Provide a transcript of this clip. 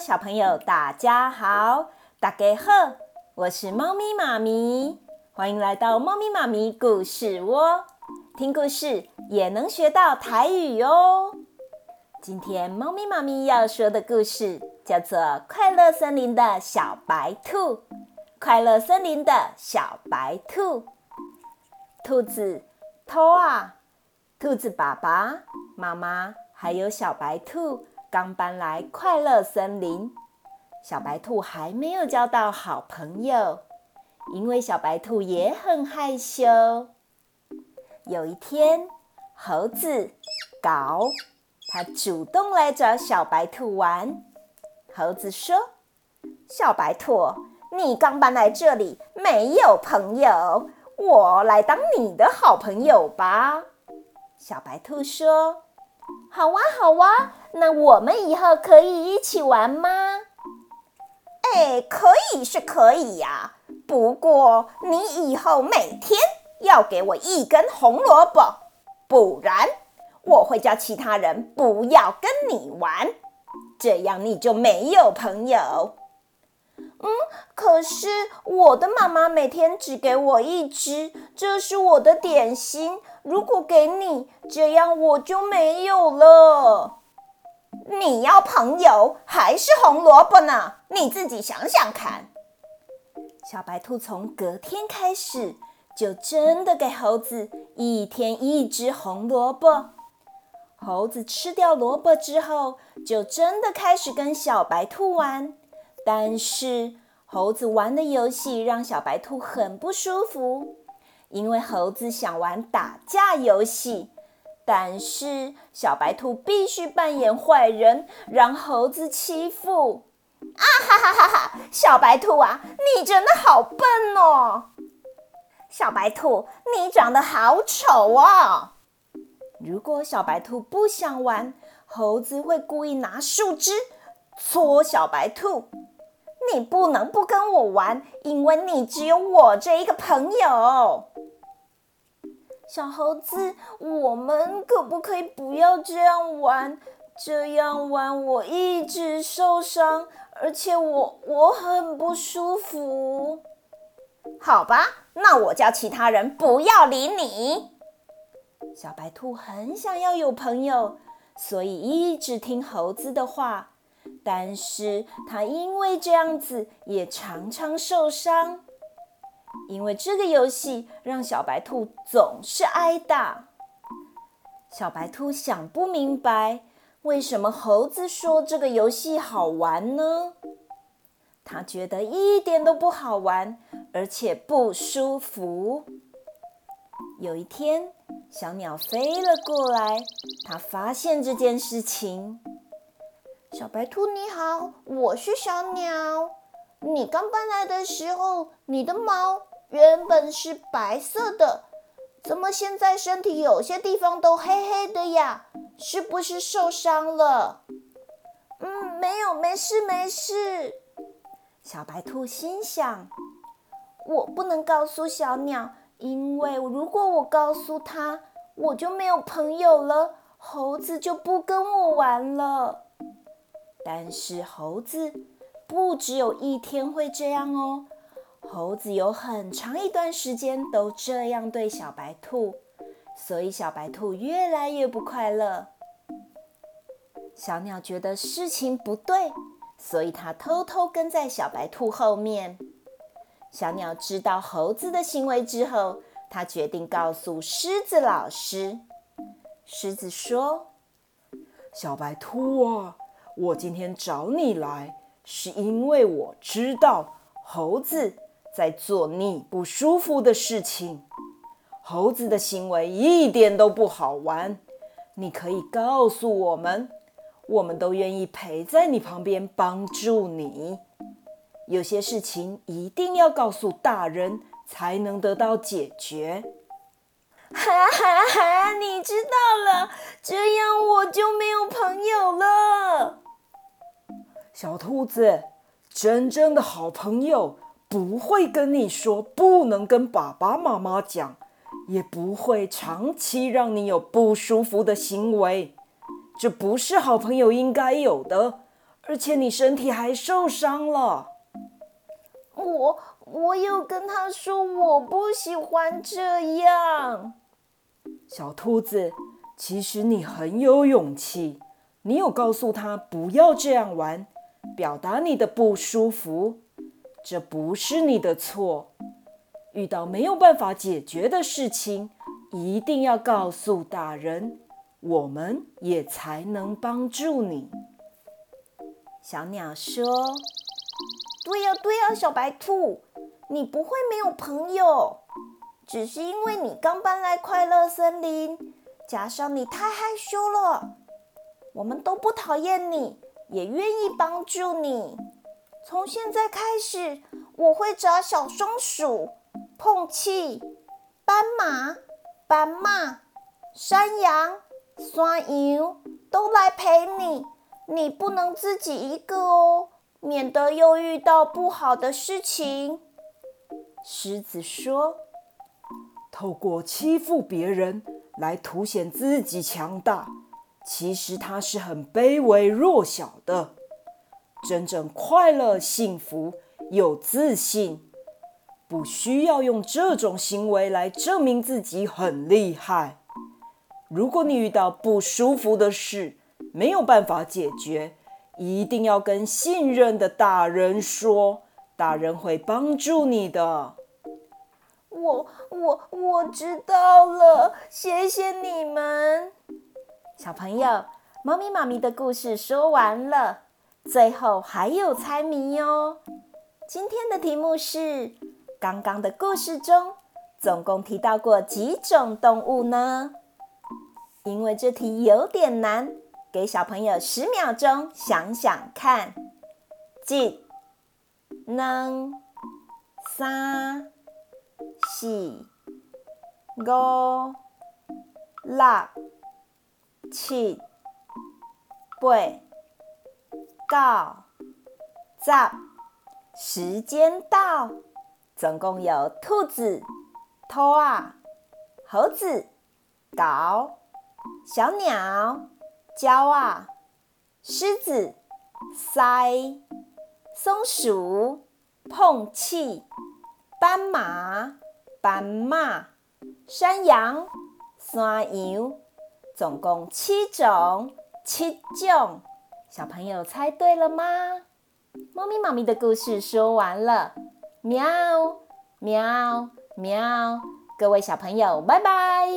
小朋友，大家好，大家好，我是猫咪妈咪，欢迎来到猫咪妈咪故事窝，听故事也能学到台语哦。今天猫咪妈咪要说的故事叫做《快乐森林的小白兔》。快乐森林的小白兔，兔子偷啊，兔子爸爸妈妈还有小白兔刚搬来快乐森林。小白兔还没有交到好朋友，因为小白兔也很害羞。有一天，猴子搞。他主动来找小白兔玩。猴子说：“小白兔，你刚搬来这里，没有朋友，我来当你的好朋友吧。”小白兔说：“好哇，好哇，那我们以后可以一起玩吗？”“哎，可以是可以呀，不过你以后每天要给我一根红萝卜，不然……”我会叫其他人不要跟你玩，这样你就没有朋友。嗯，可是我的妈妈每天只给我一只，这是我的点心。如果给你，这样我就没有了。你要朋友还是红萝卜呢？你自己想想看。小白兔从隔天开始，就真的给猴子一天一只红萝卜。猴子吃掉萝卜之后，就真的开始跟小白兔玩。但是猴子玩的游戏让小白兔很不舒服，因为猴子想玩打架游戏，但是小白兔必须扮演坏人，让猴子欺负。啊哈哈哈哈！小白兔啊，你真的好笨哦！小白兔，你长得好丑哦！如果小白兔不想玩，猴子会故意拿树枝戳小白兔。你不能不跟我玩，因为你只有我这一个朋友。小猴子，我们可不可以不要这样玩？这样玩我一直受伤，而且我我很不舒服。好吧，那我叫其他人不要理你。小白兔很想要有朋友，所以一直听猴子的话。但是它因为这样子，也常常受伤。因为这个游戏让小白兔总是挨打。小白兔想不明白，为什么猴子说这个游戏好玩呢？他觉得一点都不好玩，而且不舒服。有一天，小鸟飞了过来，它发现这件事情。小白兔你好，我是小鸟。你刚搬来的时候，你的毛原本是白色的，怎么现在身体有些地方都黑黑的呀？是不是受伤了？嗯，没有，没事，没事。小白兔心想：我不能告诉小鸟。因为如果我告诉他，我就没有朋友了，猴子就不跟我玩了。但是猴子不只有一天会这样哦，猴子有很长一段时间都这样对小白兔，所以小白兔越来越不快乐。小鸟觉得事情不对，所以它偷偷跟在小白兔后面。小鸟知道猴子的行为之后，它决定告诉狮子老师。狮子说：“小白兔啊，我今天找你来，是因为我知道猴子在做你不舒服的事情。猴子的行为一点都不好玩，你可以告诉我们，我们都愿意陪在你旁边帮助你。”有些事情一定要告诉大人，才能得到解决。哈哈哈！你知道了，这样我就没有朋友了。小兔子，真正的好朋友不会跟你说不能跟爸爸妈妈讲，也不会长期让你有不舒服的行为。这不是好朋友应该有的。而且你身体还受伤了。我我有跟他说我不喜欢这样。小兔子，其实你很有勇气，你有告诉他不要这样玩，表达你的不舒服，这不是你的错。遇到没有办法解决的事情，一定要告诉大人，我们也才能帮助你。小鸟说：“对呀，对呀，小白兔，你不会没有朋友，只是因为你刚搬来快乐森林，加上你太害羞了。我们都不讨厌你，也愿意帮助你。从现在开始，我会找小松鼠。”碰气、斑马、斑马、山羊、山羊都来陪你，你不能自己一个哦，免得又遇到不好的事情。狮子说：“透过欺负别人来凸显自己强大，其实他是很卑微弱小的。真正快乐、幸福、有自信。”不需要用这种行为来证明自己很厉害。如果你遇到不舒服的事，没有办法解决，一定要跟信任的大人说，大人会帮助你的。我我我知道了，谢谢你们。小朋友，猫咪妈咪的故事说完了，最后还有猜谜哟。今天的题目是。刚刚的故事中，总共提到过几种动物呢？因为这题有点难，给小朋友十秒钟想想看。一、两、三、四、五、六、七、八、九、十，时间到。总共有兔子、兔啊、猴子、狗、小鸟、鸟。啊、狮子、塞、松鼠、碰气、斑马、斑马、山羊、山羊，总共七种，七种。小朋友猜对了吗？猫咪妈咪的故事说完了。喵，喵，喵！各位小朋友，拜拜。